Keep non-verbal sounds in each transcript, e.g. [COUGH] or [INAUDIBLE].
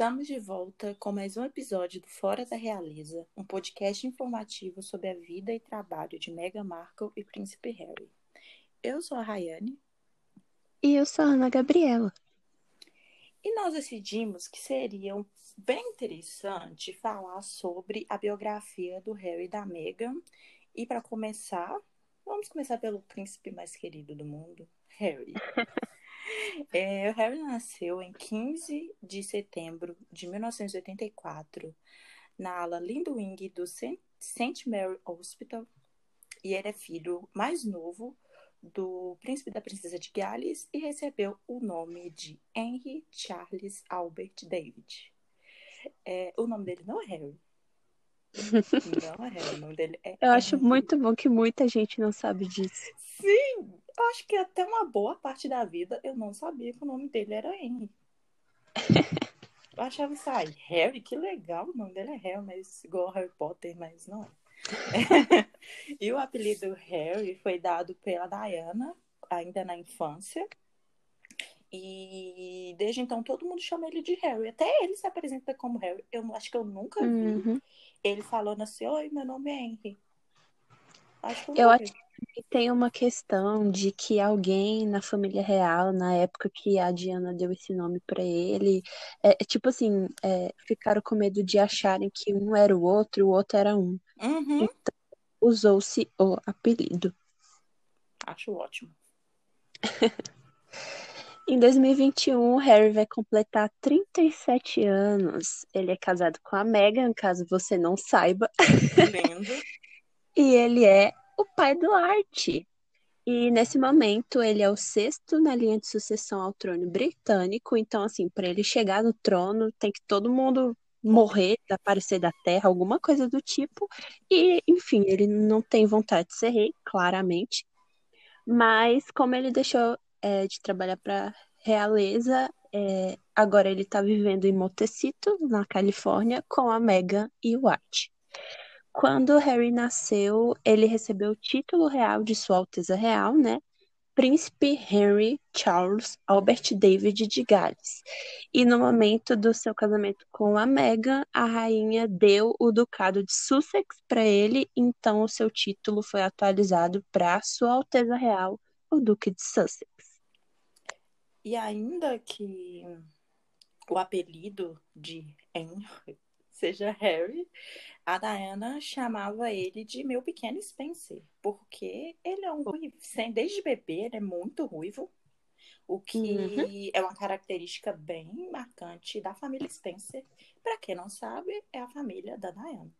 Estamos de volta com mais um episódio do Fora da Realiza, um podcast informativo sobre a vida e trabalho de Meghan Markle e Príncipe Harry. Eu sou a Rayane. E eu sou a Ana Gabriela. E nós decidimos que seria bem interessante falar sobre a biografia do Harry e da Meghan. E para começar, vamos começar pelo príncipe mais querido do mundo, Harry. [LAUGHS] [LAUGHS] É, o Harry nasceu em 15 de setembro de 1984 na ala Lindwing do St. Mary Hospital e ele é filho mais novo do príncipe da princesa de Gales e recebeu o nome de Henry Charles Albert David. É, o nome dele não é Harry. [LAUGHS] Não é Harry, o nome dele é. Eu Henry. acho muito bom que muita gente não sabe disso. Sim, eu acho que até uma boa parte da vida eu não sabia que o nome dele era Henry. [LAUGHS] Eu achava isso aí, Harry, que legal, o nome dele é Harry, mas igual Harry Potter, mas não é. [LAUGHS] e o apelido Harry foi dado pela Diana, ainda na infância. E desde então todo mundo chama ele de Harry. Até ele se apresenta como Harry. Eu acho que eu nunca vi uhum. ele falando assim: Oi, meu nome é Henry. Acho que eu, eu acho que tem uma questão de que alguém na família real, na época que a Diana deu esse nome para ele, é, é, tipo assim, é, ficaram com medo de acharem que um era o outro e o outro era um. Uhum. Então, usou-se o apelido. Acho ótimo. [LAUGHS] Em 2021, Harry vai completar 37 anos. Ele é casado com a Meghan, caso você não saiba. Lindo. [LAUGHS] e ele é o pai do Art. E nesse momento ele é o sexto na linha de sucessão ao trono britânico. Então, assim, para ele chegar no trono, tem que todo mundo morrer, desaparecer da terra, alguma coisa do tipo. E, enfim, ele não tem vontade de ser rei, claramente. Mas como ele deixou é, de trabalhar para realeza, é, agora ele está vivendo em Montecito, na Califórnia, com a Meghan e o Art. Quando Harry nasceu, ele recebeu o título real de Sua Alteza Real, né? Príncipe Henry Charles Albert David de Gales. E no momento do seu casamento com a Meghan, a rainha deu o ducado de Sussex para ele, então o seu título foi atualizado para Sua Alteza Real, o Duque de Sussex. E ainda que o apelido de Henry seja Harry, a Diana chamava ele de meu pequeno Spencer, porque ele é um ruivo. Desde bebê, ele é muito ruivo, o que uhum. é uma característica bem marcante da família Spencer. Para quem não sabe, é a família da Diana.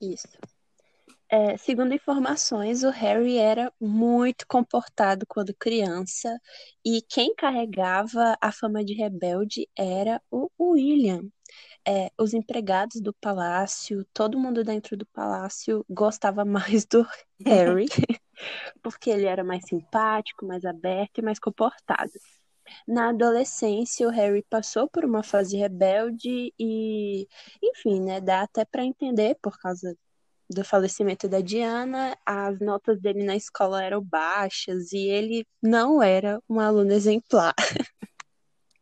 Isso. É, segundo informações, o Harry era muito comportado quando criança e quem carregava a fama de rebelde era o William, é, os empregados do palácio, todo mundo dentro do palácio gostava [LAUGHS] mais do Harry, porque ele era mais simpático, mais aberto e mais comportado. Na adolescência, o Harry passou por uma fase rebelde e, enfim, né, dá até para entender por causa do falecimento da Diana, as notas dele na escola eram baixas e ele não era um aluno exemplar.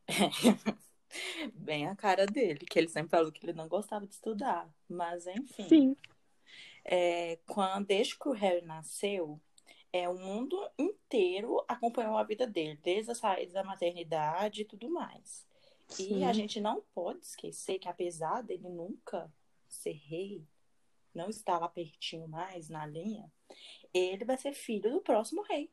[LAUGHS] Bem a cara dele, que ele sempre falou que ele não gostava de estudar. Mas, enfim. Sim. É, quando, desde que o Harry nasceu, é, o mundo inteiro acompanhou a vida dele, desde a saída da maternidade e tudo mais. Sim. E a gente não pode esquecer que, apesar dele nunca ser rei, não estar lá pertinho mais na linha, ele vai ser filho do próximo rei.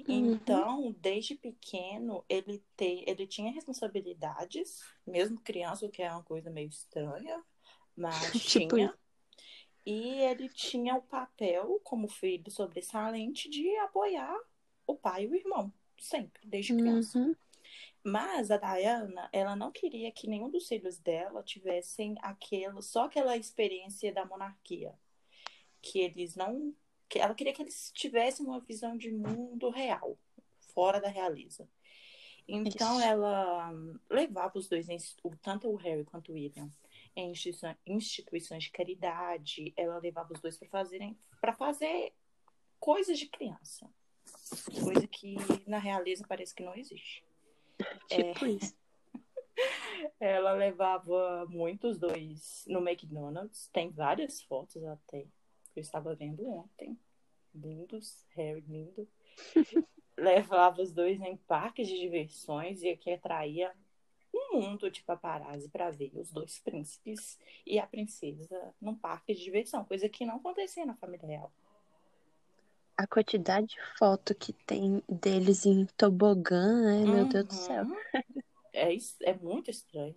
Uhum. Então, desde pequeno, ele, te, ele tinha responsabilidades, mesmo criança, o que é uma coisa meio estranha, mas [LAUGHS] tipo tinha. E ele tinha o papel, como filho sobressalente, de apoiar o pai e o irmão, sempre, desde criança. Uhum. Mas a Diana, ela não queria que nenhum dos filhos dela tivessem aquilo, só aquela experiência da monarquia. Que eles não que ela queria que eles tivessem uma visão de mundo real, fora da realeza. Então Isso. ela levava os dois, tanto o Harry quanto o William, em instituições de caridade. Ela levava os dois para fazerem, para fazer coisas de criança, coisa que na realeza parece que não existe. Tipo é... isso. [LAUGHS] Ela levava muitos dois no McDonald's. Tem várias fotos até. Eu estava vendo ontem. Lindos, Harry lindo. [LAUGHS] levava os dois em parques de diversões e que atraía um mundo de paparazzi para ver os dois príncipes e a princesa num parque de diversão, coisa que não acontecia na família real. A quantidade de foto que tem deles em tobogã, né? Meu Deus do céu. Uhum. É, é muito estranho.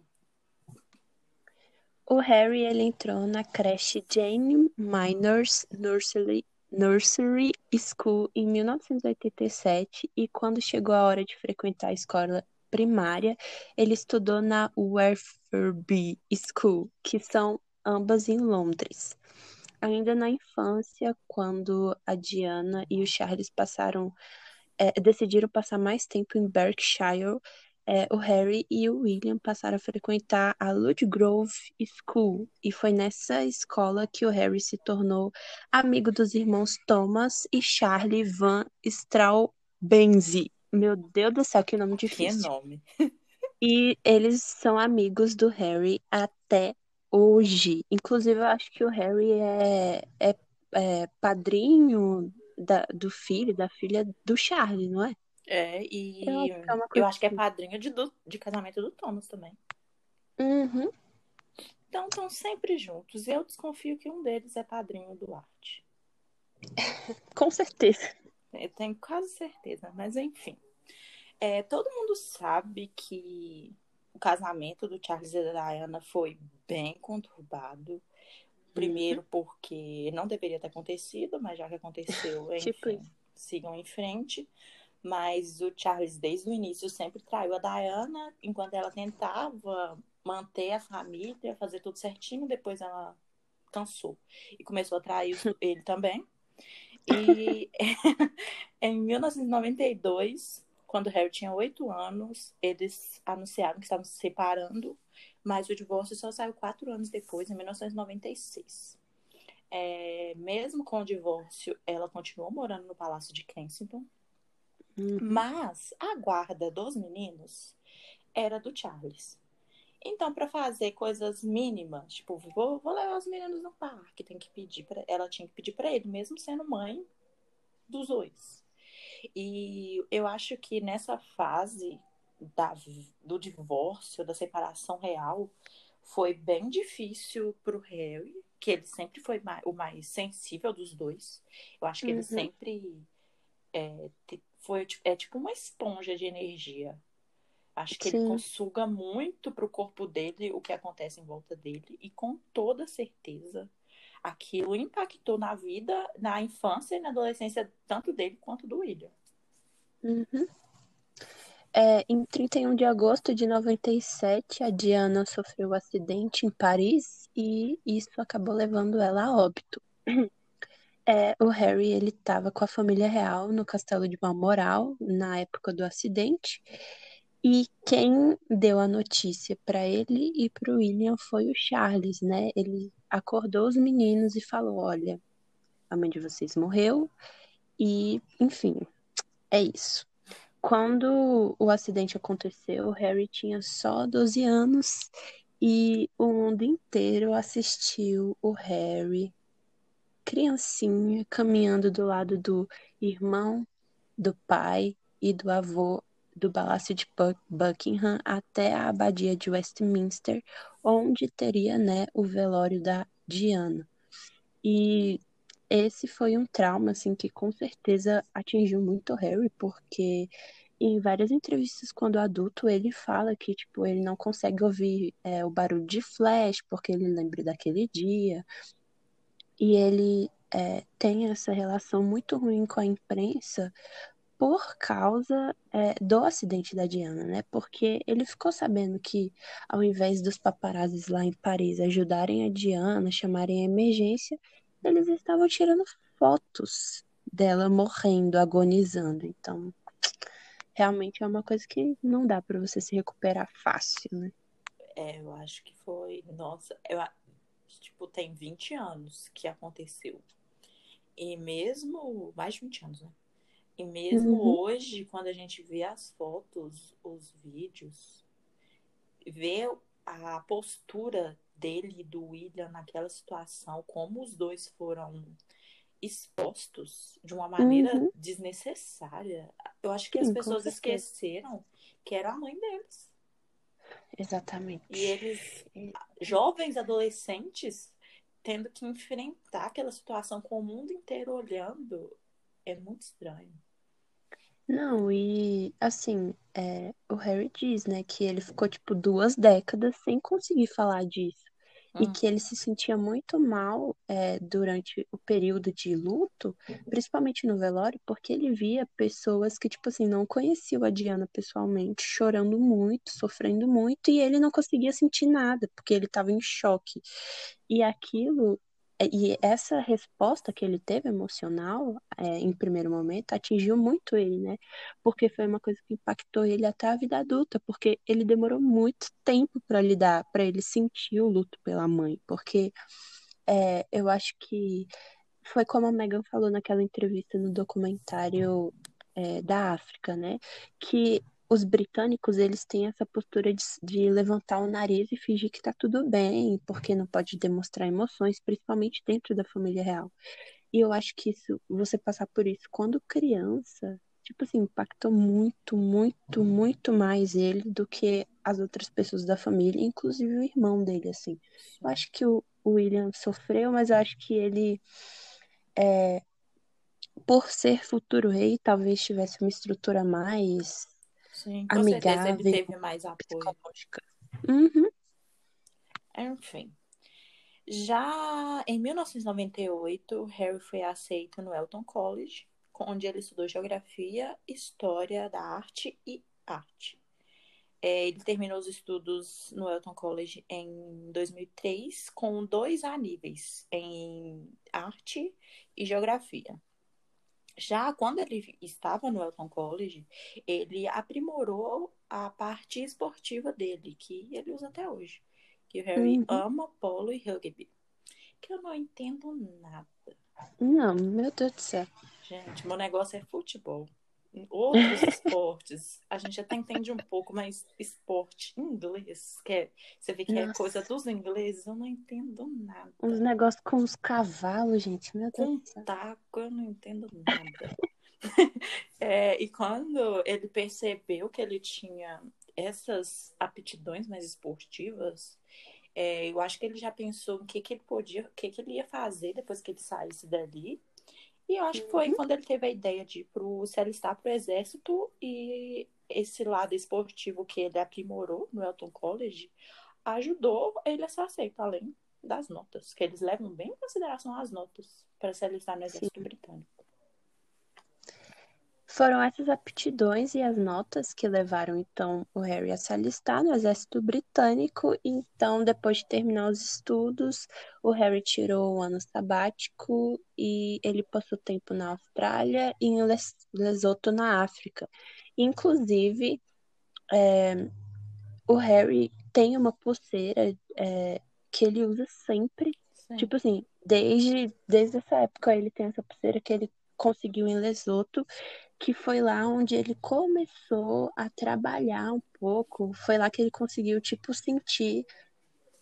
O Harry ele entrou na creche Jane Minors Nursery, Nursery School em 1987 e quando chegou a hora de frequentar a escola primária, ele estudou na Werferby School, que são ambas em Londres. Ainda na infância, quando a Diana e o Charles passaram, é, decidiram passar mais tempo em Berkshire, é, o Harry e o William passaram a frequentar a Ludgrove School, e foi nessa escola que o Harry se tornou amigo dos irmãos Thomas e Charlie Van Straubenzee. Meu Deus do céu, que nome difícil. Que nome. [LAUGHS] E eles são amigos do Harry até hoje. Inclusive, eu acho que o Harry é, é, é padrinho da, do filho, da filha do Charlie, não é? É, e Eu acho que é eu acho que é assim. padrinho de, do- de casamento do Thomas também. Uhum. Então estão sempre juntos. Eu desconfio que um deles é padrinho do Art. [LAUGHS] Com certeza. Eu tenho quase certeza, mas enfim. É, todo mundo sabe que o casamento do Charles e da Diana foi bem conturbado. Primeiro porque não deveria ter acontecido, mas já que aconteceu, [LAUGHS] enfim, Tipo sigam em frente. Mas o Charles, desde o início, sempre traiu a Diana, enquanto ela tentava manter a família, fazer tudo certinho, depois ela cansou e começou a trair [LAUGHS] ele também. E [LAUGHS] em 1992, quando Harry tinha oito anos, eles anunciaram que estavam se separando, mas o divórcio só saiu quatro anos depois, em 1996. É, mesmo com o divórcio, ela continuou morando no Palácio de Kensington, Uhum. mas a guarda dos meninos era do Charles. Então, para fazer coisas mínimas, tipo, vou, vou levar os meninos no parque, tem que pedir para ela tinha que pedir para ele, mesmo sendo mãe dos dois. E eu acho que nessa fase da, do divórcio, da separação real, foi bem difícil pro Harry, que ele sempre foi ma- o mais sensível dos dois. Eu acho que ele Uhum. sempre é, foi ti- é tipo uma esponja de energia. Acho que ele Sim. consuga muito pro corpo dele o que acontece em volta dele e com toda certeza aquilo impactou na vida, na infância e na adolescência tanto dele quanto do William. Uhum. É, em 31 de agosto de 97, a Diana sofreu um acidente em Paris e isso acabou levando ela a óbito. É, o Harry ele estava com a família real no castelo de Balmoral na época do acidente e quem deu a notícia para ele e para o William foi o Charles, né? Ele acordou os meninos e falou: Olha, a mãe de vocês morreu e, enfim, é isso. Quando o acidente aconteceu, o Harry tinha só 12 anos e o mundo inteiro assistiu o Harry, criancinha, caminhando do lado do irmão, do pai e do avô do Palácio de Buck- Buckingham até a abadia de Westminster, onde teria, né, o velório da Diana. E esse foi um trauma, assim, que com certeza atingiu muito Harry, porque em várias entrevistas, quando adulto, ele fala que, tipo, ele não consegue ouvir é, o barulho de flash, porque ele lembra daquele dia. E ele é, tem essa relação muito ruim com a imprensa por causa é, do acidente da Diana, né? Porque ele ficou sabendo que, ao invés dos paparazzis lá em Paris ajudarem a Diana, chamarem a emergência, eles estavam tirando fotos dela morrendo, agonizando. Então, realmente é uma coisa que não dá pra você se recuperar fácil, né? É, eu acho que foi. Nossa, eu, tipo, tem 20 anos que aconteceu. E mesmo. Mais de 20 anos, né? E mesmo Uhum. hoje, quando a gente vê as fotos, os vídeos, ver a postura dele e do William naquela situação, como os dois foram expostos de uma maneira uhum. desnecessária. Eu acho que Sim, as pessoas esqueceram que era a mãe deles. Exatamente. E eles, jovens adolescentes, tendo que enfrentar aquela situação com o mundo inteiro olhando, é muito estranho. Não, e assim, é, o Harry diz, né, que ele ficou tipo duas décadas sem conseguir falar disso. E hum. que ele se sentia muito mal é, durante o período de luto, principalmente no velório, porque ele via pessoas que, tipo assim, não conheciam a Diana pessoalmente, chorando muito, sofrendo muito, e ele não conseguia sentir nada, porque ele estava em choque. E aquilo e essa resposta que ele teve emocional, é, em primeiro momento, atingiu muito ele, né? Porque foi uma coisa que impactou ele até a vida adulta, porque ele demorou muito tempo para lidar, para ele sentir o luto pela mãe. Porque é, eu acho que foi como a Megan falou naquela entrevista no documentário é, da África, né? Que os britânicos eles têm essa postura de, de, levantar o nariz e fingir que tá tudo bem, porque não pode demonstrar emoções, principalmente dentro da família real. E eu acho que isso, você passar por isso quando criança, tipo assim, impactou muito, muito, muito mais ele do que as outras pessoas da família, inclusive o irmão dele, assim. Eu acho que o, o William sofreu, mas eu acho que ele é, por ser futuro rei, talvez tivesse uma estrutura mais Sim, com amigável, certeza ele teve mais apoio. Uhum. Enfim. Já em 1998, Harry foi aceito no Elton College, onde ele estudou geografia, história da arte e arte. É, ele terminou os estudos no Elton College em 2003 com dois A níveis em arte e geografia. Já quando ele estava no Elton College, ele aprimorou a parte esportiva dele, que ele usa até hoje. Que o Harry uhum. ama polo e rugby. Que eu não entendo nada. Não, meu Deus do céu. Gente, meu negócio é futebol outros esportes, a gente até entende um pouco, mas esporte inglês, que é, você vê que Nossa. é coisa dos ingleses, eu não entendo nada. Os negócios com os cavalos, gente, meu Deus. Com taco, eu não entendo nada. [LAUGHS] é, e quando ele percebeu que ele tinha essas aptidões mais esportivas, é, eu acho que ele já pensou o que, que ele podia, o que, que ele ia fazer depois que ele saísse dali. E eu acho que foi uhum. quando ele teve a ideia de ir pro, se alistar para o exército e esse lado esportivo que ele aprimorou no Elton College ajudou ele a ser aceito, além das notas, que eles levam bem em consideração as notas para se alistar no exército Sim. britânico. Foram essas aptidões e as notas que levaram então o Harry a se alistar no exército britânico. Então, depois de terminar os estudos, o Harry tirou um ano sabático e ele passou tempo na Austrália e em Les Lesoto, na África. Inclusive, é, o Harry tem uma pulseira é, que ele usa sempre. Sim. Tipo assim, desde, desde essa época ele tem essa pulseira que ele conseguiu em Lesoto que foi lá onde ele começou a trabalhar um pouco. Foi lá que ele conseguiu, tipo, sentir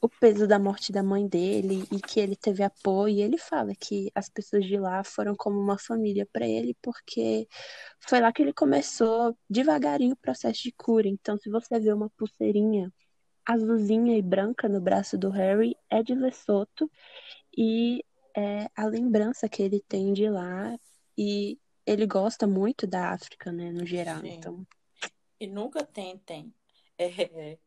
o peso da morte da mãe dele e que ele teve apoio. E ele fala que as pessoas de lá foram como uma família para ele, porque foi lá que ele começou devagarinho o processo de cura. Então, se você vê uma pulseirinha azulzinha e branca no braço do Harry, é de Lesotho e é a lembrança que ele tem de lá. E ele gosta muito da África, né, no geral. Sim. Então... E nunca tentem [LAUGHS] é,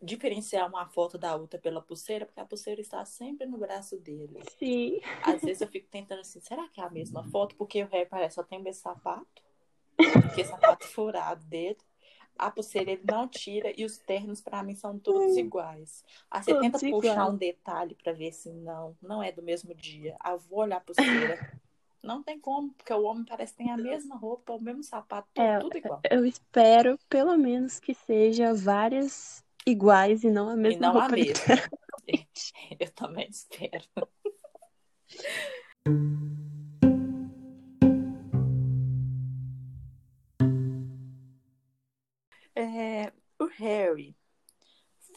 diferenciar uma foto da outra pela pulseira, porque a pulseira está sempre no braço dele. Sim. Às vezes eu fico tentando assim, será que é a mesma foto? Porque o rei parece só tem esse sapato, que sapato [LAUGHS] furado dele. A pulseira ele não tira e os ternos para mim são todos iguais. Aí você todos tenta puxar um detalhe para ver se não, não é do mesmo dia. Aí eu vou olhar a pulseira. Não tem como, porque o homem parece que tem a mesma roupa, o mesmo sapato, tudo, é, tudo igual. Eu espero, pelo menos, que seja várias iguais e não a mesma e não roupa. a mesma. [LAUGHS] [LAUGHS] eu também espero. É, o Harry,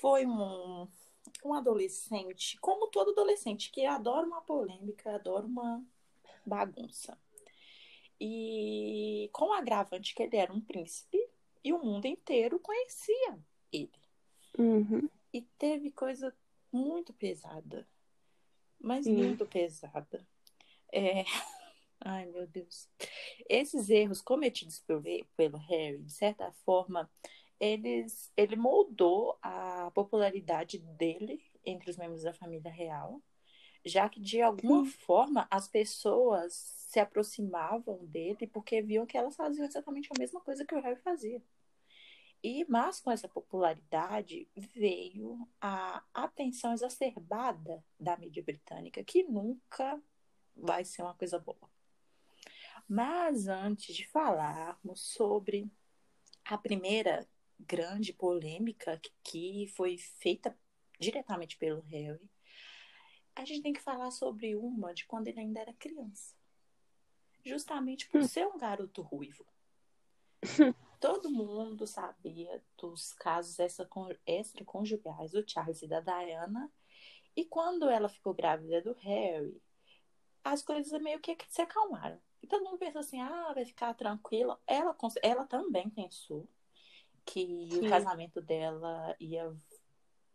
foi um, um adolescente, como todo adolescente, que adora uma polêmica, adora uma bagunça. E com o agravante que ele era um príncipe e o mundo inteiro conhecia ele. Uhum. E teve coisa muito pesada. Mas Sim. muito pesada. É... [LAUGHS] Ai, meu Deus. Esses erros cometidos pelo, pelo Harry, de certa forma, eles, ele moldou a popularidade dele entre os membros da família real, já que de alguma Sim. forma as pessoas se aproximavam dele porque viam que elas faziam exatamente a mesma coisa que o Harry fazia. E mas com essa popularidade veio a atenção exacerbada da mídia britânica, que nunca vai ser uma coisa boa. Mas antes de falarmos sobre a primeira grande polêmica que foi feita diretamente pelo Harry, a gente tem que falar sobre uma de quando ele ainda era criança. Justamente por ser um garoto ruivo. [LAUGHS] Todo mundo sabia dos casos extraconjugais do Charles e da Diana. E quando ela ficou grávida do Harry, as coisas meio que se acalmaram. E todo mundo pensou assim, ah, vai ficar tranquila. Ela, ela também pensou que Sim. o casamento dela ia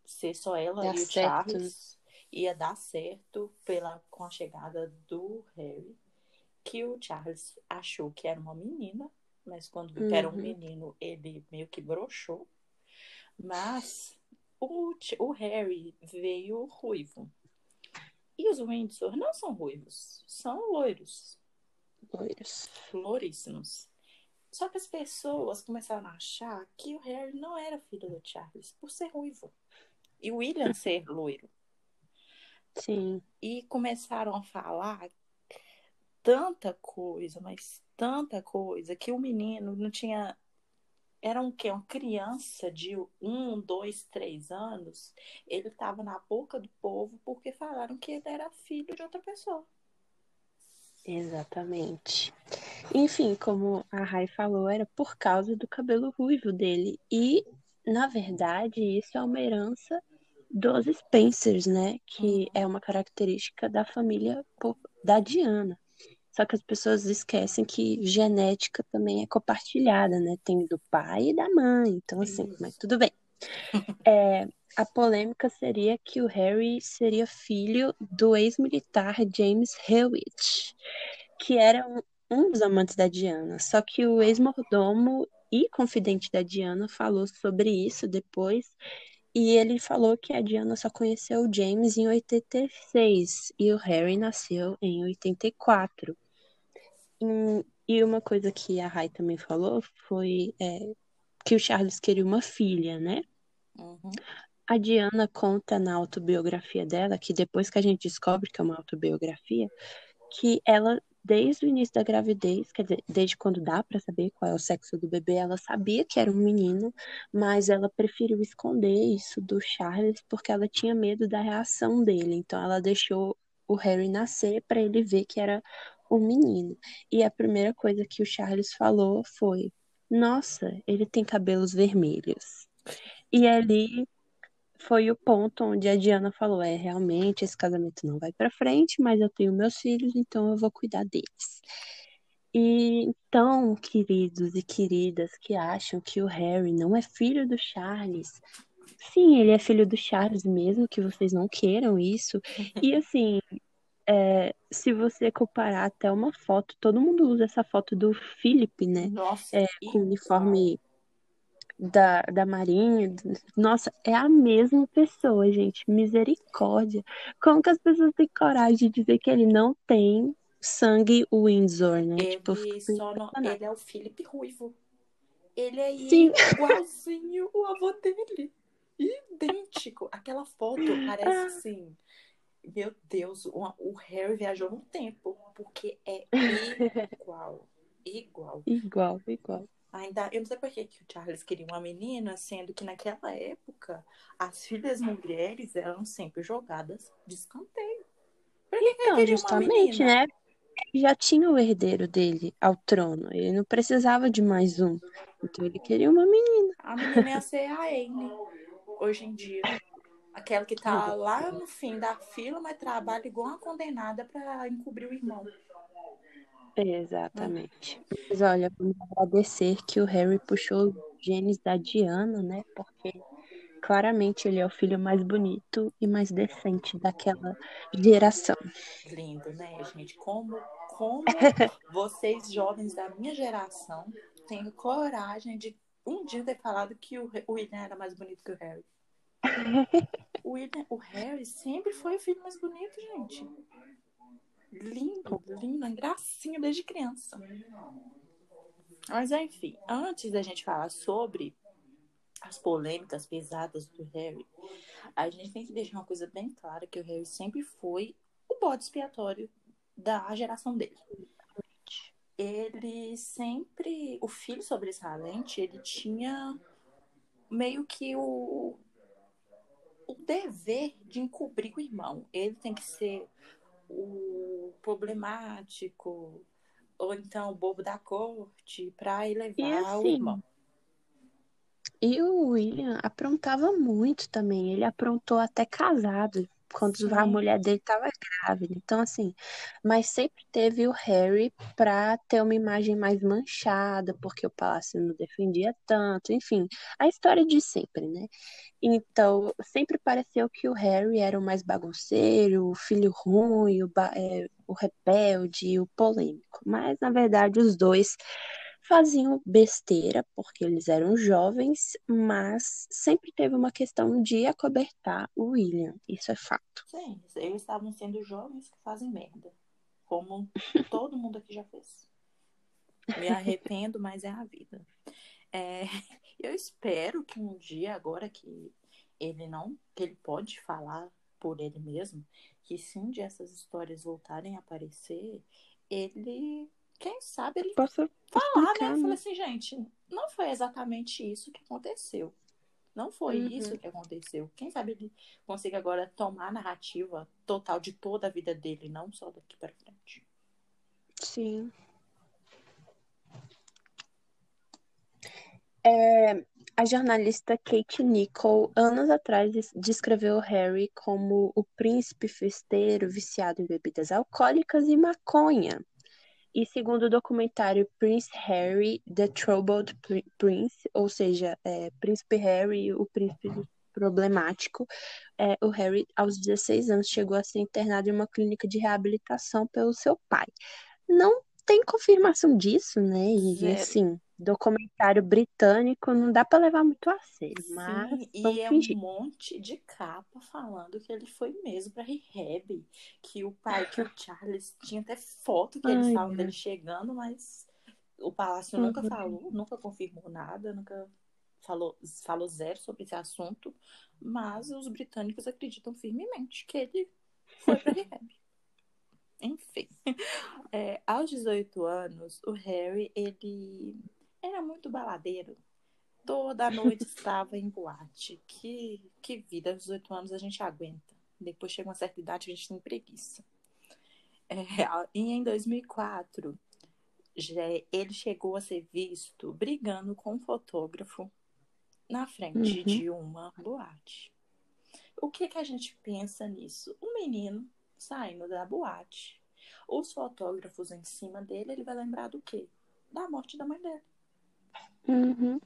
ser só ela Dá e o certo. Charles. Ia dar certo pela, com a chegada do Harry. Que o Charles achou que era uma menina, mas quando viu uhum. que era um menino, ele meio que broxou. Mas o, o Harry veio ruivo. E os Windsor não são ruivos, são loiros. Loiros. Floríssimos. Só que as pessoas começaram a achar que o Harry não era filho do Charles por ser ruivo. E o William ser loiro. Sim. E começaram a falar tanta coisa, mas tanta coisa, que o menino não tinha. Era um quê? Uma criança de um, dois, três anos. Ele estava na boca do povo porque falaram que ele era filho de outra pessoa. Exatamente. Enfim, como a Rai falou, era por causa do cabelo ruivo dele. E, na verdade, isso é uma herança dos Spencers, né? Que é uma característica da família da Diana. Só que as pessoas esquecem que genética também é compartilhada, né? Tem do pai e da mãe. Então, assim, Isso. mas tudo bem. [LAUGHS] É, a polêmica seria que o Harry seria filho do ex-militar James Hewitt, que era um, um dos amantes da Diana. Só que o ex-mordomo e confidente da Diana falou sobre isso depois. E ele falou que a Diana só conheceu o James em 86 e o Harry nasceu em 84. E uma coisa que a Rai também falou foi é, que o Charles queria uma filha, né? Uhum. A Diana conta na autobiografia dela, que depois que a gente descobre que é uma autobiografia, que ela, desde o início da gravidez, quer dizer, desde quando dá para saber qual é o sexo do bebê, ela sabia que era um menino, mas ela preferiu esconder isso do Charles porque ela tinha medo da reação dele. Então ela deixou o Harry nascer para ele ver que era o menino. E a primeira coisa que o Charles falou foi: Nossa, ele tem cabelos vermelhos. E ali foi o ponto onde a Diana falou: É, realmente esse casamento não vai para frente, mas eu tenho meus filhos, então eu vou cuidar deles. E então, queridos e queridas que acham que o Harry não é filho do Charles, sim, ele é filho do Charles mesmo, que vocês não queiram isso. E [LAUGHS] assim, é, se você comparar até uma foto, todo mundo usa essa foto do Philip, né? Nossa, é, com o uniforme da, da Marinha. Nossa, é a mesma pessoa, gente. Misericórdia. Como que as pessoas têm coragem de dizer que ele não tem sangue Windsor, né? Ele, tipo, não, ele é o Philip Ruivo. Ele é Sim. igualzinho o avô dele. Idêntico. Aquela foto parece ah. assim meu Deus, o, o Harry viajou no tempo, porque é [LAUGHS] igual. igual. Igual, igual. Ainda, eu não sei por que, que o Charles queria uma menina, sendo que naquela época as filhas mulheres eram sempre jogadas de escanteio. Por que então, que justamente, né? Já tinha o herdeiro dele ao trono. Ele não precisava de mais um. Então ele queria uma menina. A menina ia ser a Anne. hoje em dia. Aquela que tá lá no fim da fila, mas trabalha igual uma condenada para encobrir o irmão. Exatamente. Mas olha, vamos agradecer que o Harry puxou os genes da Diana, né? Porque claramente ele é o filho mais bonito e mais decente daquela geração. Lindo, né, gente? Como, como [LAUGHS] vocês, jovens da minha geração, têm coragem de um dia ter falado que o, o William era mais bonito que o Harry. [LAUGHS] o, William, o Harry sempre foi o filho mais bonito, gente. Lindo, lindo, gracinha desde criança. Mas enfim, antes da gente falar sobre as polêmicas pesadas do Harry, a gente tem que deixar uma coisa bem clara, que o Harry sempre foi o bode expiatório da geração dele. Ele sempre, o filho sobressalente, ele tinha meio que o, o dever de encobrir o irmão. Ele tem que ser o problemático, ou então o bobo da corte, para elevar assim, o irmão. E o William aprontava muito também. Ele aprontou até casado, quando Sim. a mulher dele estava grávida. Então, assim, mas sempre teve o Harry para ter uma imagem mais manchada, porque o palácio não defendia tanto, enfim, a história de sempre, né? Então, sempre pareceu que o Harry era o mais bagunceiro, o filho ruim, o, é, o rebelde, o polêmico. Mas, na verdade, os dois faziam besteira, porque eles eram jovens, mas sempre teve uma questão de acobertar o William. Isso é fato. Sim, eles estavam sendo jovens que fazem merda. Como [LAUGHS] todo mundo aqui já fez. Me arrependo, mas é a vida. É, [LAUGHS] eu espero que um dia, agora que ele não, que ele pode falar por ele mesmo, que se um dia essas histórias voltarem a aparecer, ele quem sabe ele Posso falar, né? Eu falei assim, gente, não foi exatamente isso que aconteceu. Não foi uhum. isso que aconteceu. Quem sabe ele consiga agora tomar a narrativa total de toda a vida dele, não só daqui para frente. Sim. É, a jornalista Kate Nichol, anos atrás, descreveu Harry como o príncipe festeiro viciado em bebidas alcoólicas e maconha. E segundo o documentário Prince Harry, The Troubled Prince, ou seja, é, Príncipe Harry, o príncipe problemático, é, o Harry, aos 16 anos, chegou a ser internado em uma clínica de reabilitação pelo seu pai. Não tem confirmação disso, né? E assim, documentário britânico não dá para levar muito a sério, Sim, mas e é fingir. um monte de capa falando que ele foi mesmo para rehab, que o pai, que o Charles tinha até foto que Ai, eles falam dele chegando, mas o palácio uhum. nunca falou, nunca confirmou nada, nunca falou, falou zero sobre esse assunto, mas os britânicos acreditam firmemente que ele foi para rehab. Enfim, [LAUGHS] é, aos 18 anos, o Harry, ele era muito baladeiro. Toda noite estava em boate. Que, que vida, aos 18 anos a gente aguenta. Depois chega uma certa idade a gente tem preguiça. É, e em 2004, já, ele chegou a ser visto brigando com um fotógrafo na frente uhum. de uma boate. O que, que a gente pensa nisso? Um menino saindo da boate. Os fotógrafos em cima dele, ele vai lembrar do quê? Da morte da mãe dele. Uhum.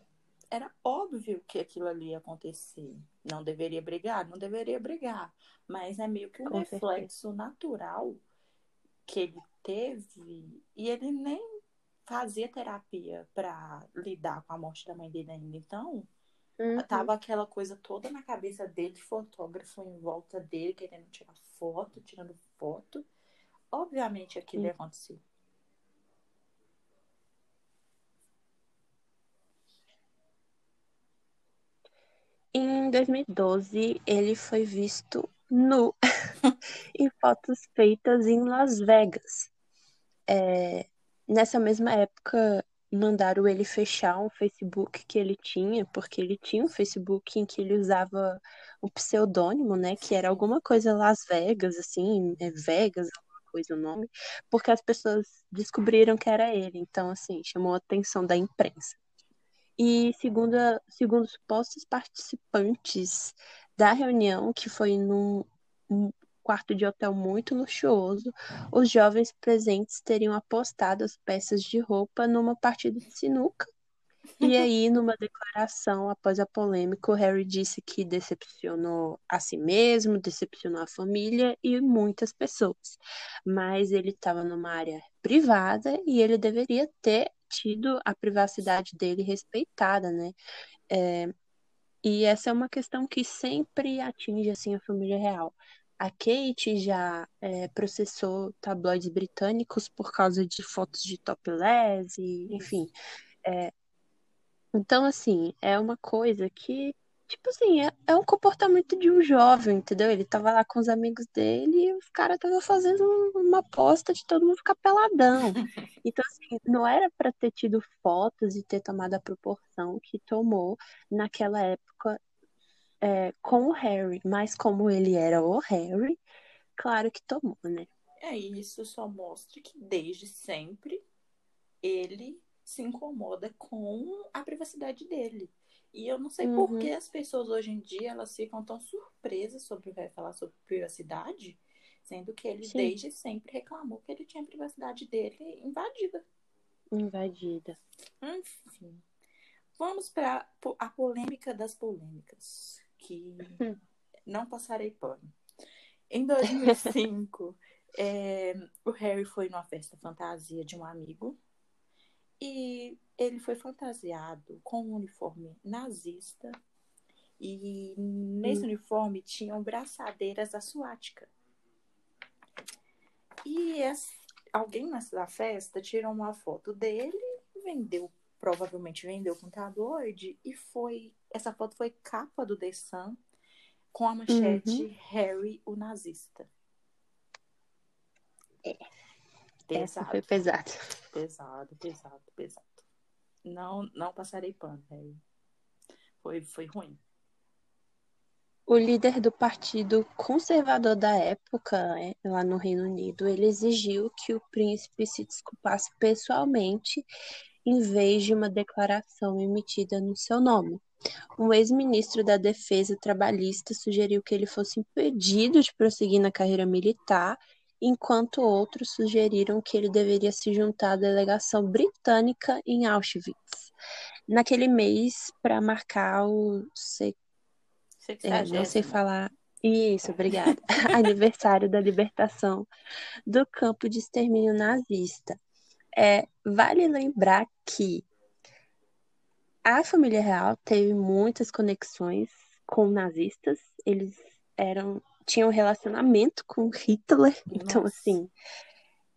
Era óbvio que aquilo ali ia acontecer. Não deveria brigar? Não deveria brigar. Mas é meio que um Com reflexo certeza. natural que ele teve e ele nem fazia terapia para lidar com a morte da mãe dele ainda. Então, uhum. tava aquela coisa toda na cabeça dele, fotógrafo em volta dele, querendo tirar foto, tirando foto. Obviamente aquilo uhum. ia acontecer. Em 2012, ele foi visto nu [LAUGHS] em fotos feitas em Las Vegas. É, nessa mesma época, mandaram ele fechar um Facebook que ele tinha, porque ele tinha um Facebook em que ele usava o pseudônimo, né? Que era alguma coisa Las Vegas, assim, é Vegas, alguma coisa o nome, porque as pessoas descobriram que era ele. Então, assim, chamou a atenção da imprensa. E segundo, a, segundo supostos participantes da reunião, que foi num um quarto de hotel muito luxuoso, os jovens presentes teriam apostado as peças de roupa numa partida de sinuca. E [LAUGHS] aí, numa declaração após a polêmica, o Harry disse que decepcionou a si mesmo, decepcionou a família e muitas pessoas. Mas ele estava numa área privada e ele deveria ter tido a privacidade dele respeitada, né? É, e essa é uma questão que sempre atinge assim a família real. A Kate já é, processou tabloides britânicos por causa de fotos de topless e, enfim. É, então, assim, é uma coisa que, tipo assim, é, é, um comportamento de um jovem, entendeu? Ele tava lá com os amigos dele e os caras estavam fazendo uma aposta de todo mundo ficar peladão. [LAUGHS] Então, assim, não era para ter tido fotos e ter tomado a proporção que tomou naquela época é, com o Harry, mas como ele era o Harry, claro que tomou, né? É, isso só mostra que desde sempre ele se incomoda com a privacidade dele. E eu não sei uhum. por que as pessoas hoje em dia elas ficam tão surpresas sobre o falar sobre privacidade, sendo que ele Sim. desde sempre reclamou que ele tinha a privacidade dele invadida. Invadida. Enfim. Vamos para a polêmica das polêmicas, que hum. não passarei pano. Em 2005, é, [LAUGHS] o Harry foi numa festa fantasia de um amigo e ele foi fantasiado com um uniforme nazista. E nesse hum. uniforme tinham braçadeiras da suática. E alguém nessa festa tirou uma foto dele, vendeu, provavelmente vendeu com tabloide, e foi. Essa foto foi capa do The Sun com a manchete uhum. Harry, o nazista. É. Pesado. Essa foi pesado. Pesado, pesado, pesado. Não, não passarei pano, velho. Foi, foi ruim. O líder do partido conservador da época, né, lá no Reino Unido, ele exigiu que o príncipe se desculpasse pessoalmente em vez de uma declaração emitida no seu nome. Um ex-ministro da Defesa Trabalhista sugeriu que ele fosse impedido de prosseguir na carreira militar enquanto outros sugeriram que ele deveria se juntar à delegação britânica em Auschwitz, naquele mês para marcar o. Se... É, não sei falar. Isso, [LAUGHS] obrigada. [LAUGHS] Aniversário da libertação do campo de extermínio nazista. É, vale lembrar que a família real teve muitas conexões com nazistas. Eles eram tinha um relacionamento com Hitler. [LAUGHS] Então, assim,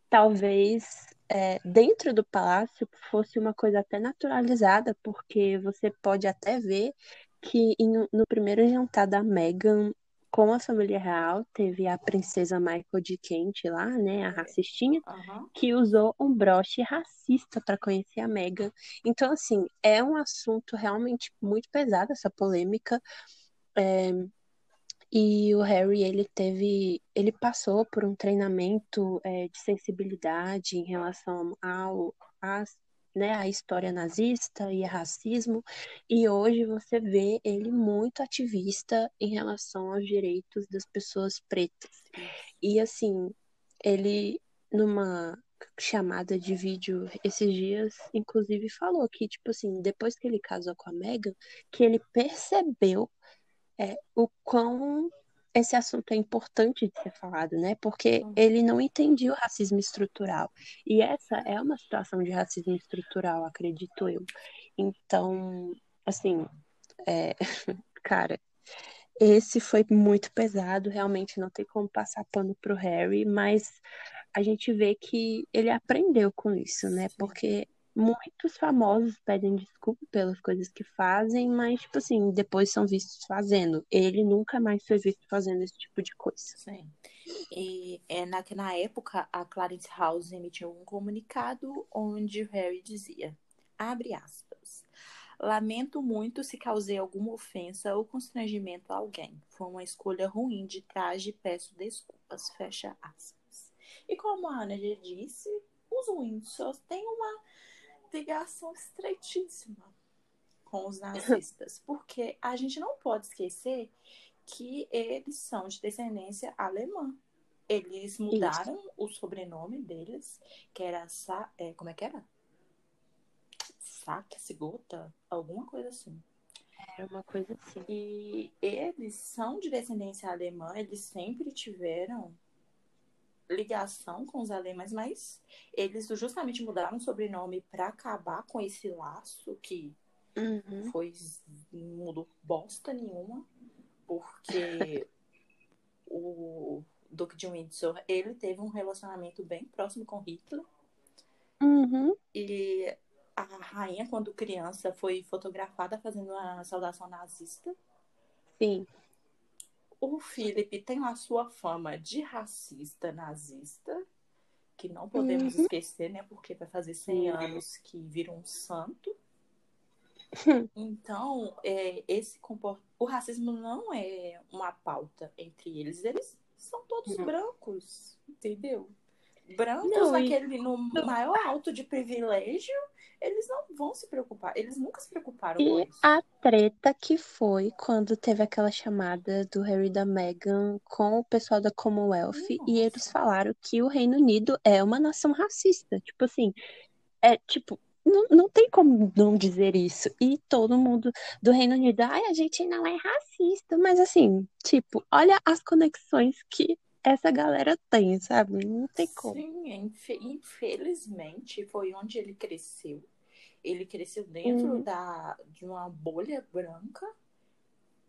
talvez é, dentro do palácio fosse uma coisa até naturalizada, porque você pode até ver que em, no primeiro jantar da Meghan com a família real, teve a princesa Michael de Kent lá, né, a racistinha, uhum. que usou um broche racista para conhecer a Meghan. Então, assim, é um assunto realmente muito pesado essa polêmica. É, e o Harry, ele teve, ele passou por um treinamento é, de sensibilidade em relação ao, a, né, a história nazista e racismo, e hoje você vê ele muito ativista em relação aos direitos das pessoas pretas. E assim, ele numa chamada de vídeo esses dias, inclusive falou que tipo assim, depois que ele casou com a Meghan, que ele percebeu é, o quão esse assunto é importante de ser falado, né? Porque uhum. ele não entendia o racismo estrutural. E essa é uma situação de racismo estrutural, acredito eu. Então, assim, é... [LAUGHS] cara, esse foi muito pesado, realmente não tem como passar pano pro Harry, mas a gente vê que ele aprendeu com isso, né? Porque muitos famosos pedem desculpa pelas coisas que fazem, mas, tipo assim, depois são vistos fazendo. Ele nunca mais foi visto fazendo esse tipo de coisa. Sim. E é, na, na época, a Clarence House emitiu um comunicado onde Harry dizia, abre aspas, Lamento muito se causei alguma ofensa ou constrangimento a alguém. Foi uma escolha ruim de traje e peço desculpas. Fecha aspas. E como a Ana já disse, os Windsors têm uma ligação estreitíssima com os nazistas, [LAUGHS] porque a gente não pode esquecer que eles são de descendência alemã. Eles mudaram Isso. o sobrenome deles, que era. É, como é que era? Saque, Sigota? Alguma coisa assim. Era uma coisa assim. E eles são de descendência alemã, eles sempre tiveram ligação com os alemães, mas eles justamente mudaram o sobrenome para acabar com esse laço que uhum. foi mudou bosta nenhuma, porque [LAUGHS] o Duque de Windsor ele teve um relacionamento bem próximo com Hitler. Uhum. E a rainha, quando criança, foi fotografada fazendo uma saudação nazista. Sim o Felipe tem a sua fama de racista nazista, que não podemos uhum. esquecer, né? Porque vai fazer 100 anos que vira um santo. Então, é, esse comport... o racismo não é uma pauta entre eles. Eles são todos brancos, entendeu? Brancos, não, aquele no maior alto de privilégio, eles não vão se preocupar. Eles nunca se preocuparam e com isso. a treta que foi quando teve aquela chamada do Harry da Meghan com o pessoal da Commonwealth Nossa. e eles falaram que o Reino Unido é uma nação racista. Tipo assim, é tipo, não, não tem como não dizer isso. E todo mundo do Reino Unido, ai, a gente não é racista. Mas assim, tipo, olha as conexões que essa galera tem, sabe? Não tem como. Sim, infelizmente foi onde ele cresceu. Ele cresceu dentro uhum. da, de uma bolha branca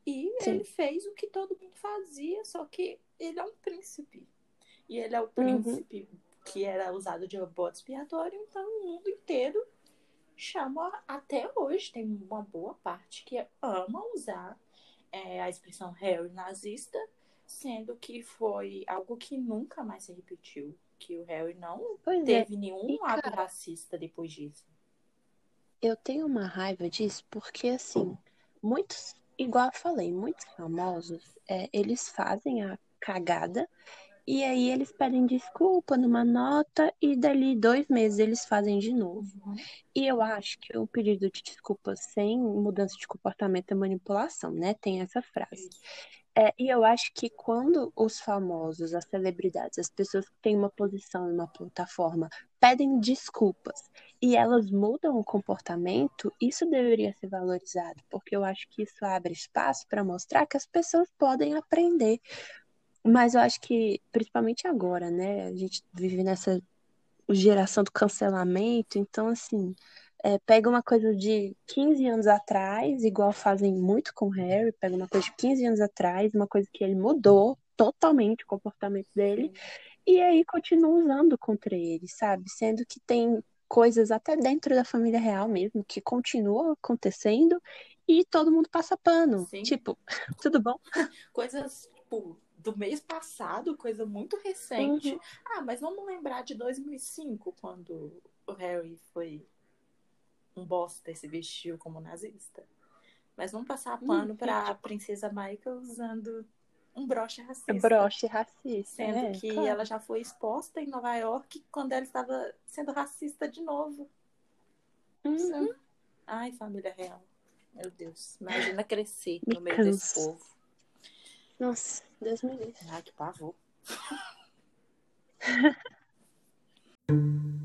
e Sim. ele fez o que todo mundo fazia, só que ele é um príncipe. E ele é o uhum. príncipe uhum. que era usado de bode expiatório, então o mundo inteiro chama até hoje. Tem uma boa parte que ama usar é, a expressão Harry nazista sendo que foi algo que nunca mais se repetiu. Que o Harry não pois é. teve é. nenhum e, ato cara, racista depois disso. Eu tenho uma raiva disso porque, assim, muitos, igual eu falei, muitos famosos, é, eles fazem a cagada e aí eles pedem desculpa numa nota e dali dois meses eles fazem de novo. Uhum. E eu acho que o pedido de desculpa sem mudança de comportamento é manipulação, né? Tem essa frase. É, e eu acho que quando os famosos, as celebridades, as pessoas que têm uma posição numa plataforma pedem desculpas e elas mudam o comportamento, isso deveria ser valorizado, porque eu acho que isso abre espaço para mostrar que as pessoas podem aprender. Mas eu acho que, principalmente agora, né? A gente vive nessa geração do cancelamento, então, assim, é, pega uma coisa de 15 anos atrás, igual fazem muito com o Harry, pega uma coisa de 15 anos atrás, uma coisa que ele mudou totalmente o comportamento dele, e aí continua usando contra ele, sabe? Sendo que tem coisas até dentro da família real mesmo que continuam acontecendo e todo mundo passa pano. Sim. Tipo, [LAUGHS] tudo bom? [LAUGHS] Coisas, tipo, do mês passado, coisa muito recente. Uhum. Ah, mas vamos lembrar de 2005, quando o Harry foi um bosta se vestiu como nazista. Mas vamos passar hum, pano hum, para a princesa Michael usando um broche racista. Broche racista. Sendo é, que claro. ela já foi exposta em Nova York quando ela estava sendo racista de novo. Uhum. Ai, família real. Meu Deus. Imagina crescer me no meio canso. desse povo. Nossa, Deus me livre. Ai, que pavor. [LAUGHS]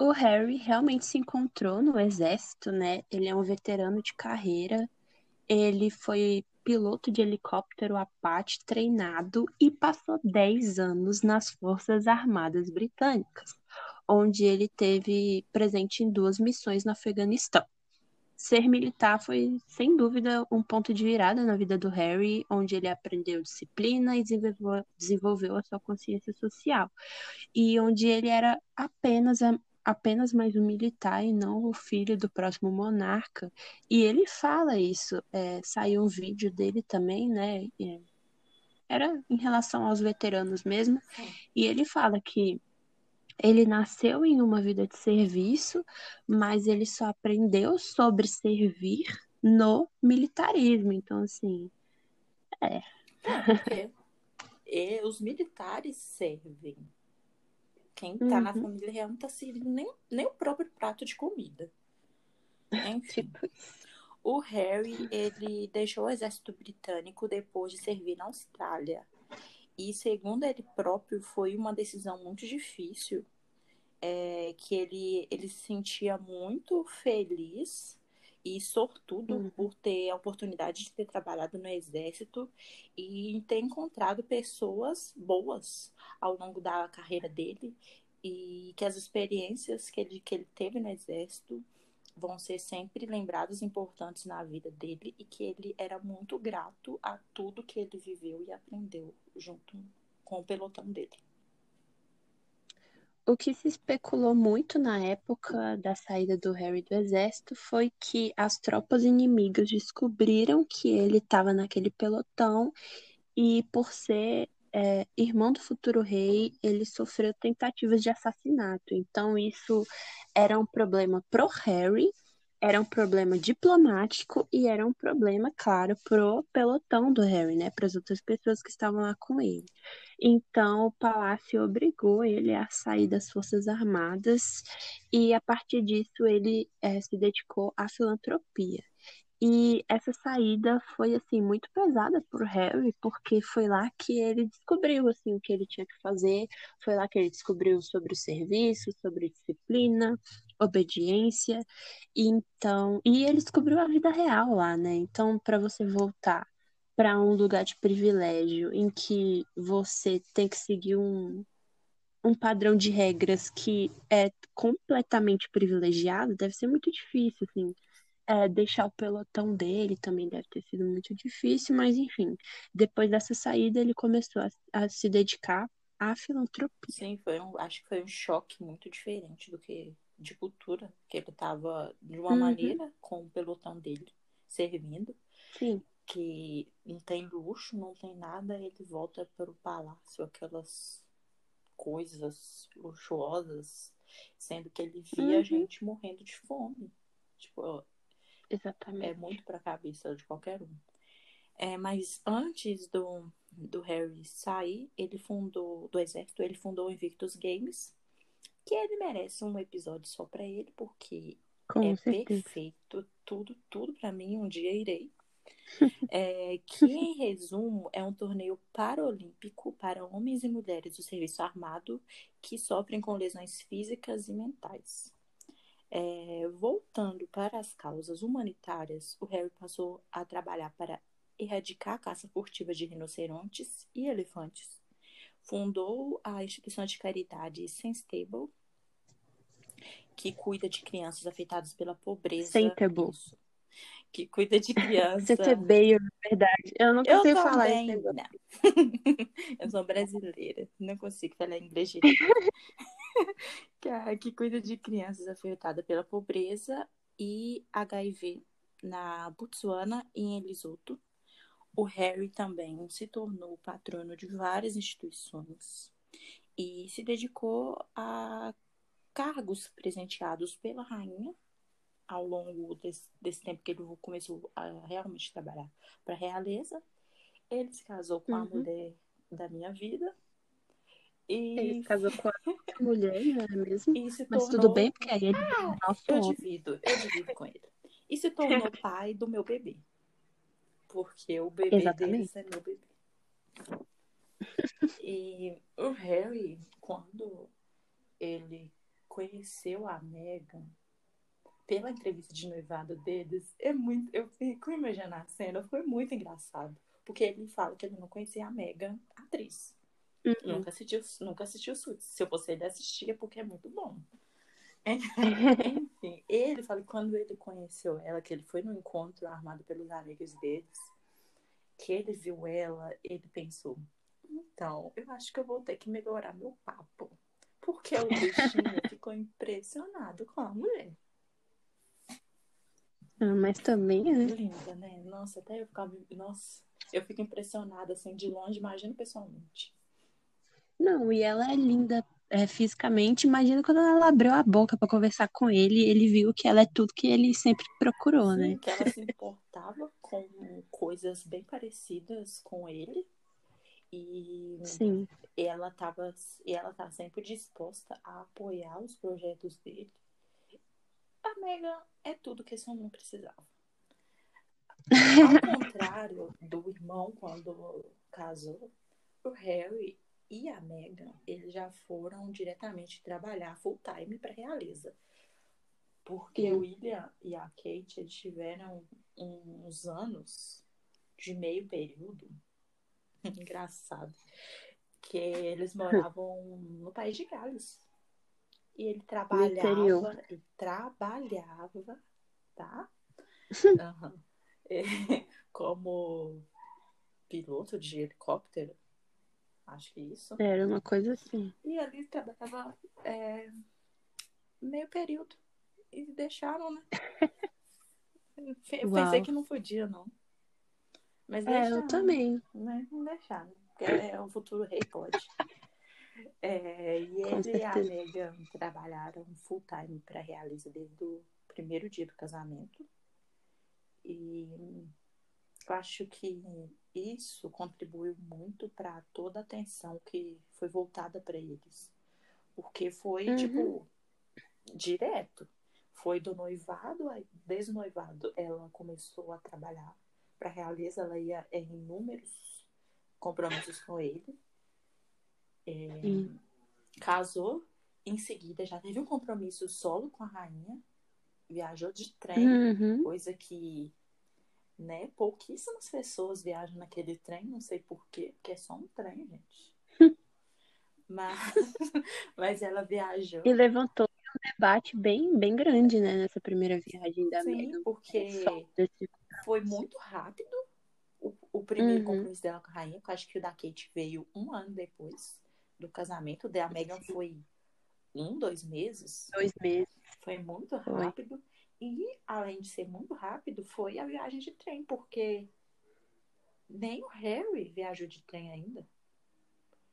o Harry realmente se encontrou no exército, né? Ele é um veterano de carreira. Ele foi piloto de helicóptero Apache treinado e passou 10 anos nas Forças Armadas Britânicas, onde ele teve presente em duas missões no Afeganistão. Ser militar foi, sem dúvida, um ponto de virada na vida do Harry, onde ele aprendeu disciplina e desenvolveu, desenvolveu a sua consciência social, e onde ele era apenas apenas mais um militar e não o filho do próximo monarca. E ele fala isso. É, saiu um vídeo dele também, né? É, era em relação aos veteranos mesmo. E ele fala que ele nasceu em uma vida de serviço, mas ele só aprendeu sobre servir no militarismo. Então, assim, é. é porque os militares servem Quem tá na Uhum. família real não tá servindo nem, nem o próprio prato de comida. Enfim. Tipo, O Harry, ele deixou o exército britânico depois de servir na Austrália. E segundo ele próprio, foi uma decisão muito difícil, é, que ele, ele se sentia muito feliz e sortudo Uhum. por ter a oportunidade de ter trabalhado no exército e ter encontrado pessoas boas ao longo da carreira dele e que as experiências que ele, que ele teve no exército vão ser sempre lembrados importantes na vida dele e que ele era muito grato a tudo que ele viveu e aprendeu junto com o pelotão dele. O que se especulou muito na época da saída do Harry do exército foi que as tropas inimigas descobriram que ele estava naquele pelotão e, por ser é, irmão do futuro rei, ele sofreu tentativas de assassinato. Então, isso era um problema pro Harry, era um problema diplomático e era um problema, claro, pro pelotão do Harry, né? Para as outras pessoas que estavam lá com ele. Então, o palácio obrigou ele a sair das Forças Armadas e, a partir disso, ele eh, se dedicou à filantropia. E essa saída foi, assim, muito pesada por Harry, porque foi lá que ele descobriu, assim, o que ele tinha que fazer, foi lá que ele descobriu sobre o serviço, sobre disciplina, obediência, e então, e ele descobriu a vida real lá, né? Então, para você voltar para um lugar de privilégio em que você tem que seguir um, um padrão de regras que é completamente privilegiado, deve ser muito difícil, assim. É, deixar o pelotão dele também deve ter sido muito difícil, mas enfim, depois dessa saída ele começou a, a se dedicar à filantropia. Sim, foi um, acho que foi um choque muito diferente do que de cultura, que ele estava de uma Uhum. maneira com o pelotão dele servindo, Sim, que não tem luxo, não tem nada, ele volta para o palácio, aquelas coisas luxuosas, sendo que ele via Uhum. gente morrendo de fome. Tipo, é exatamente. muito para a cabeça de qualquer um. É, mas antes do, do Harry sair, ele fundou do exército, ele fundou o Invictus Games, que ele merece um episódio só para ele, porque Com é certeza. perfeito, tudo, tudo para mim, um dia irei. [LAUGHS] É, que, em resumo, é um torneio paralímpico para homens e mulheres do serviço armado que sofrem com lesões físicas e mentais. É, voltando para as causas humanitárias, o Harry passou a trabalhar para erradicar a caça furtiva de rinocerontes e elefantes. Fundou a instituição de caridade Senstable, que cuida de crianças afetadas pela pobreza. Sentable. Isso. Que cuida de crianças. Centebeio, na verdade. Eu não Eu consigo falar esse também negócio. não. [LAUGHS] Eu sou brasileira, não consigo falar inglês direito. [LAUGHS] que, que cuida de crianças afetadas pela pobreza e HIV na Botsuana e em Lesotho. O Harry também se tornou patrono de várias instituições e se dedicou a cargos presenteados pela rainha ao longo desse, desse tempo que ele começou a realmente trabalhar para a realeza. Ele se casou com a Uhum. mulher da minha vida Ele e, se casou com a [LAUGHS] mulher, não é mesmo? se Mas tornou... tudo bem, porque aí ele nosso Eu divido, eu divido com ele. E se tornou [LAUGHS] pai do meu bebê. Porque o bebê Exatamente. deles é meu bebê. E o Harry, quando ele conheceu a Meghan, pela entrevista de noivado deles, é muito. Eu fico imaginando a cena, foi muito engraçado. Porque ele fala que ele não conhecia a Meghan, atriz. Uhum. Nunca assistiu, nunca assistiu Suits. Se eu fosse ele assistir, é porque é muito bom. [LAUGHS] Enfim, ele fala que quando ele conheceu ela, que ele foi no encontro armado pelos amigos deles, que ele viu ela, ele pensou: então, eu acho que eu vou ter que melhorar meu papo. Porque o bichinho [LAUGHS] ficou impressionado com a mulher. Ah, mas também, né? Linda, né? Nossa, até eu ficava. Nossa, eu fico impressionada assim de longe, imagino pessoalmente. Não, e ela é linda é, fisicamente. Imagina quando ela abriu a boca pra conversar com ele, ele viu que ela é tudo que ele sempre procurou, né? Sim, que ela se importava com coisas bem parecidas com ele. E Sim. ela estava ela tá sempre disposta a apoiar os projetos dele. Megan é tudo que esse homem precisava. [LAUGHS] Ao contrário do irmão quando casou, o Harry e a Megan, eles já foram diretamente trabalhar full time para Realiza. Porque Sim. o William e a Kate eles tiveram uns anos de meio período [LAUGHS] engraçado que eles moravam no país de Gales. E ele trabalhava, ele trabalhava, tá? [LAUGHS] É, como piloto de helicóptero, acho que isso. Era uma coisa assim. E ali trabalhava é, meio período. E deixaram, né? [LAUGHS] Uau. Pensei que não podia, não. Mas É, deixaram. eu também. Mas não deixaram. Porque é, o futuro rei pode. É, e Com ele e a. Megan trabalharam full time para realizar desde o primeiro dia do casamento. E eu acho que isso contribuiu muito para toda a atenção que foi voltada para eles. Porque foi, Uhum. tipo, direto. Foi do noivado, aí, desde o noivado, ela começou a trabalhar para realizar, ela ia em inúmeros compromissos com ele. É, casou, em seguida já teve um compromisso solo com a rainha, viajou de trem, Uhum. coisa que né, pouquíssimas pessoas viajam naquele trem, não sei porquê, porque é só um trem, gente. [LAUGHS] Mas, [LAUGHS] mas ela viajou. E levantou um debate bem, bem grande, né, nessa primeira viagem da Sim, Megan. porque foi muito rápido o, o primeiro Uhum. compromisso dela com a rainha, porque eu acho que o da Kate veio um ano depois do casamento. Da Megan foi um, dois meses. dois meses. Foi muito Foi. rápido. E, além de ser muito rápido, foi a viagem de trem, porque nem o Harry viajou de trem ainda.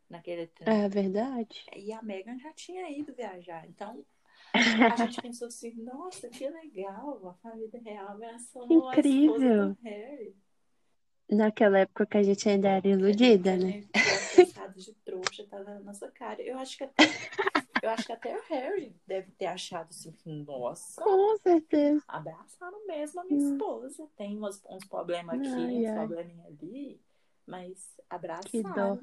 Naquele trem. É verdade. E a Megan já tinha ido viajar. Então, a [LAUGHS] gente pensou assim, nossa, que legal, a família real ameaçou a esposa Incrível. do Harry. Naquela época que a gente ainda era iludida, né? pensado de trouxa, tá na nossa cara. Eu acho que até, eu acho que até o Harry deve ter achado assim, nossa, Com certeza. abraçaram mesmo a minha Hum. esposa. Tem uns, uns problemas aqui, Ai, uns ai. probleminha ali, mas Que abraçaram. dó.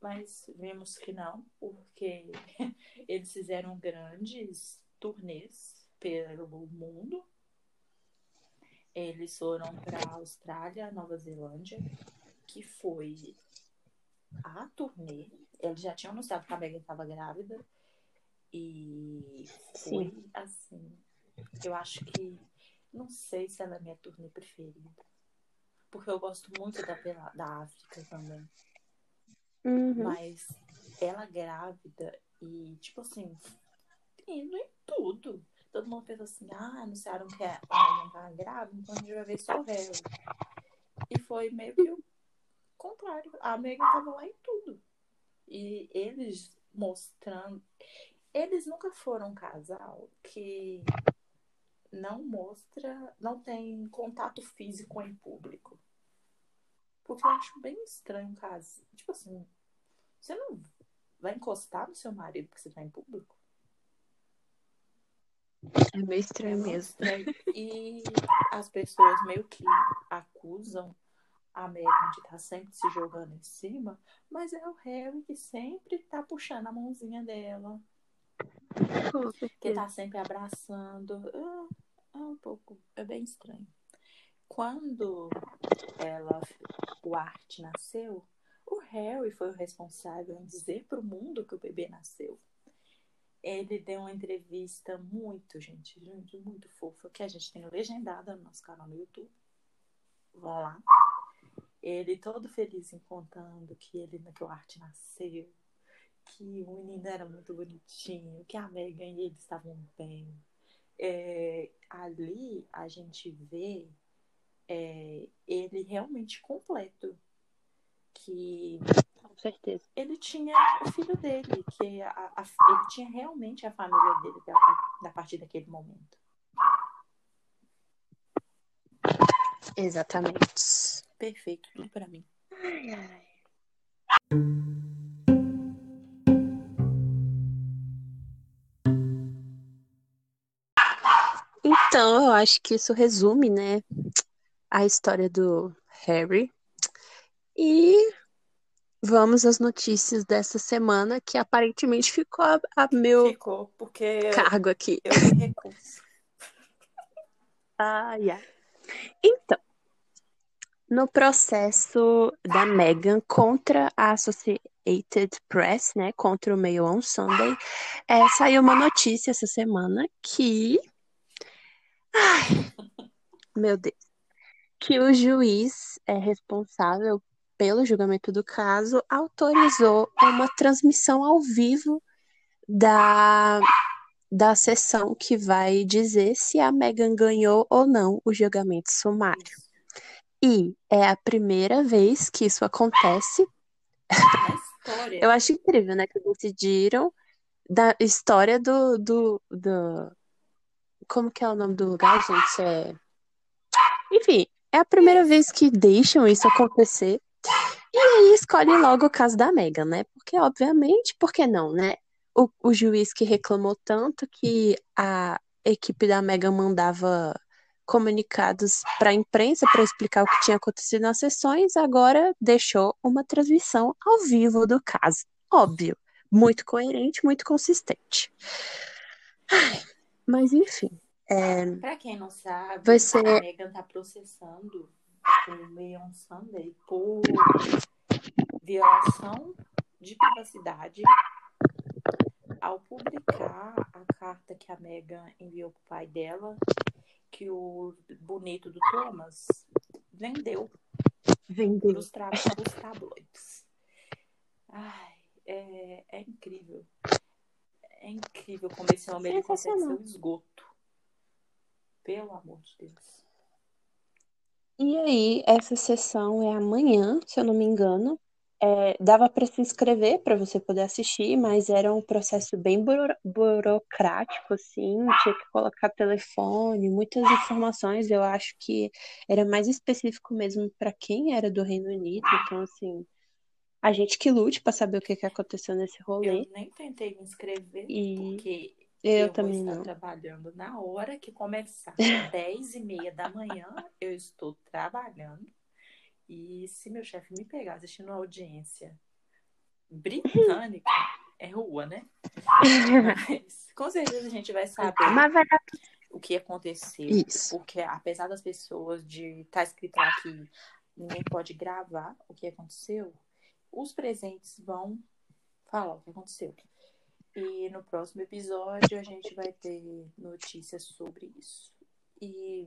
Mas vimos que não, porque [LAUGHS] eles fizeram grandes turnês pelo mundo. Eles foram para Austrália, Nova Zelândia, que foi a turnê. Eles já tinham anunciado que a Megan estava grávida. E foi assim. Eu acho que. Não sei se ela é minha turnê preferida. Porque eu gosto muito da, da África também. Uhum. Mas ela grávida e, tipo assim, indo em tudo. Todo mundo pensa assim, ah, anunciaram que a Megan tá grávida, então a gente vai ver só Harry. E foi meio que o contrário. A Megan tava lá em tudo. E eles mostrando. Eles nunca foram um casal que não mostra, não tem contato físico em público. Porque eu acho bem estranho caso. Tipo assim, você não vai encostar no seu marido porque você tá em público? É meio estranho mesmo. estranho. E as pessoas meio que acusam a Megan de estar sempre se jogando em cima, mas é o Harry que sempre tá puxando a mãozinha dela, que tá sempre abraçando. Ah, É um pouco, é bem estranho. Quando ela, o Art nasceu, o Harry foi o responsável em dizer pro mundo que o bebê nasceu. Ele deu uma entrevista muito, gente, gente, muito fofa, que a gente tem legendada no nosso canal no YouTube. Vão lá. Ele todo feliz em contando que ele que o Art nasceu, que o menino era muito bonitinho, que a Megan e ele estavam bem. É, ali a gente vê é, ele realmente completo. Que com certeza. Ele tinha o filho dele, que a, a, ele tinha realmente a família dele da, da partir daquele momento. Exatamente. Perfeito, tudo para mim. Ai, ai. Então, eu acho que isso resume, né, a história do Harry. E vamos às notícias dessa semana, que aparentemente ficou a, a meu Ficou, porque cargo aqui. eu me recuso. [LAUGHS] Ai, ai. Então, no processo da Meghan contra a Associated Press, né, contra o Mail on Sunday, é, saiu uma notícia essa semana que, ai, meu Deus, que o juiz é responsável pelo julgamento do caso autorizou uma transmissão ao vivo da da sessão que vai dizer se a Meghan ganhou ou não o julgamento sumário. E é a primeira vez que isso acontece. Eu acho incrível, né? Que decidiram da história do, do, do... Como que é o nome do lugar, gente? É... Enfim, é a primeira vez que deixam isso acontecer. E aí escolhe logo o caso da Meghan, né? Porque, obviamente, por que não, né? O, o juiz que reclamou tanto que a equipe da Meghan mandava comunicados para a imprensa para explicar o que tinha acontecido nas sessões, agora deixou uma transmissão ao vivo do caso. Óbvio, muito coerente, muito consistente. Ai, Mas enfim, é, Pra quem não sabe, ser- a Megan tá processando o Mayon Sunday por violação de privacidade ao publicar a carta que a Megan enviou pro pai dela, que o bonito do Thomas vendeu vendeu. tra- pros tabloides. Ai, é, é incrível. É incrível como esse homem ele consegue um esgoto. Pelo amor de Deus. E aí, essa sessão é amanhã, se eu não me engano. É, dava para se inscrever para você poder assistir, mas era um processo bem buro- burocrático, assim, tinha que colocar telefone, muitas informações. Eu acho que era mais específico mesmo para quem era do Reino Unido. Então, assim, a gente que lute para saber o que que aconteceu nesse rolê. Eu nem tentei me inscrever, E porque eu eu também vou estar não. trabalhando na hora que começar. 10 e meia da manhã, eu estou trabalhando. E se meu chefe me pegar assistindo uma audiência britânica, é rua, né? Mas com certeza a gente vai saber Mas vai dar o que aconteceu. isso. Porque apesar das pessoas de estar escrito lá que ninguém pode gravar o que aconteceu, os presentes vão falar o que aconteceu. E no próximo episódio a gente vai ter notícias sobre isso. E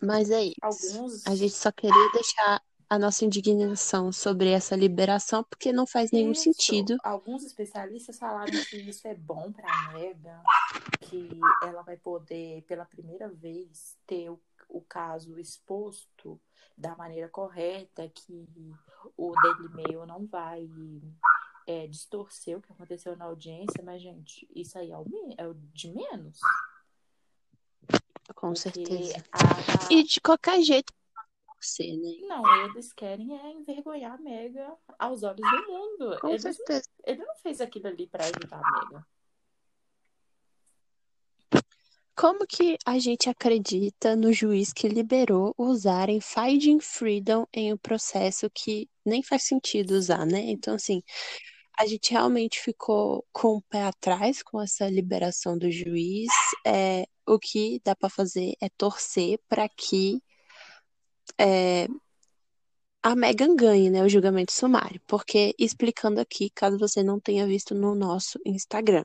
Mas é isso. alguns. A gente só queria deixar a nossa indignação sobre essa liberação, porque não faz nenhum Isso, sentido. Alguns especialistas falaram que isso é bom para a Megan, que ela vai poder, pela primeira vez, ter o, o caso exposto da maneira correta, que o Daily Mail não vai é, distorcer o que aconteceu na audiência, mas, gente, isso aí é o, é o de menos. Com Porque certeza. a- E de qualquer jeito, você, né? Não, eles querem é envergonhar a Megan aos olhos do mundo. Com Eles- certeza. ele não fez aquilo ali para ajudar a Megan. Como que a gente acredita no juiz que liberou usarem Finding Freedom em um processo que nem faz sentido usar, né? Então, assim, a gente realmente ficou com o pé atrás com essa liberação do juiz. É, o que dá para fazer é torcer para que é, a Megan ganhe, né, o julgamento sumário. Porque, explicando aqui, caso você não tenha visto no nosso Instagram.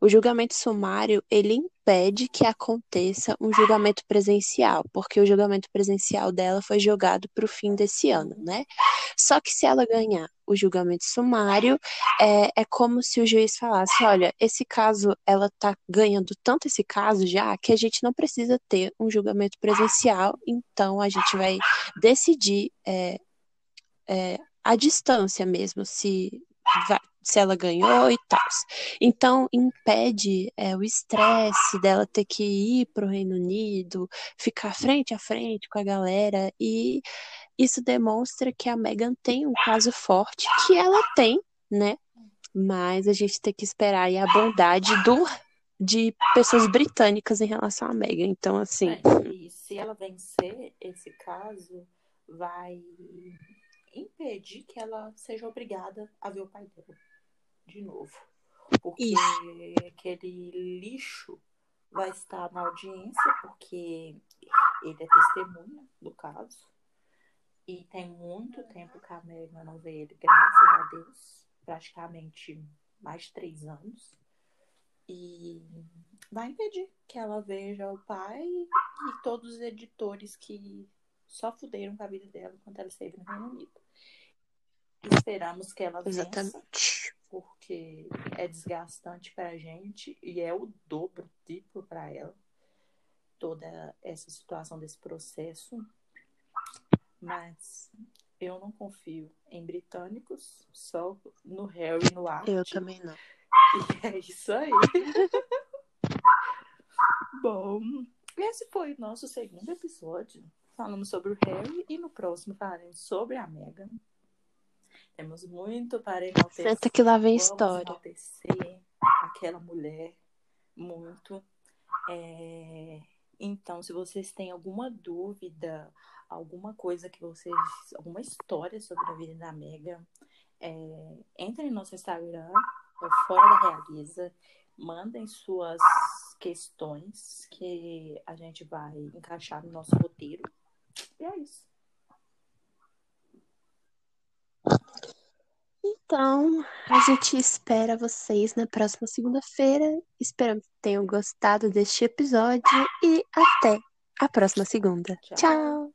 O julgamento sumário, ele impede que aconteça um julgamento presencial, porque o julgamento presencial dela foi jogado para o fim desse ano, né? Só que se ela ganhar o julgamento sumário, é, é como se o juiz falasse, olha, esse caso, ela tá ganhando tanto esse caso já, que a gente não precisa ter um julgamento presencial, então a gente vai decidir é, é, a distância mesmo, se vai- se ela ganhou e tal. Então, impede é, o estresse dela ter que ir para o Reino Unido, ficar frente a frente com a galera, e isso demonstra que a Meghan tem um caso forte, que ela tem, né? Mas a gente tem que esperar aí a bondade do de pessoas britânicas em relação à Meghan. Então, assim. É, e se ela vencer esse caso, vai impedir que ela seja obrigada a ver o pai dela de novo. Porque Isso. aquele lixo vai estar na audiência, porque ele é testemunha do caso. E tem muito tempo que a Meghan não vê ele, graças a Deus. Praticamente mais de três anos. E vai impedir que ela veja o pai e todos os editores que só fuderam com a vida dela enquanto ela esteve no Reino Unido. Esperamos que ela vença, Exatamente. Porque é desgastante para a gente e é o dobro, triplo para ela toda essa situação desse processo. Mas eu não confio em britânicos, só no Harry e no Art. Eu também não. E é isso aí. [LAUGHS] Bom, esse foi o nosso segundo episódio. Falamos sobre o Harry e no próximo falaremos sobre a Meghan. Temos muito para enaltecer. Senta que lá vem história. enaltecer aquela mulher muito. É... Então, se vocês têm alguma dúvida, alguma coisa que vocês. alguma história sobre a vida da Mega, é... entrem no nosso Instagram, é Fora da Realiza. Mandem suas questões que a gente vai encaixar no nosso roteiro. E é isso. Então, a gente espera vocês na próxima segunda-feira. Espero que tenham gostado deste episódio e até a próxima segunda. Tchau. Tchau.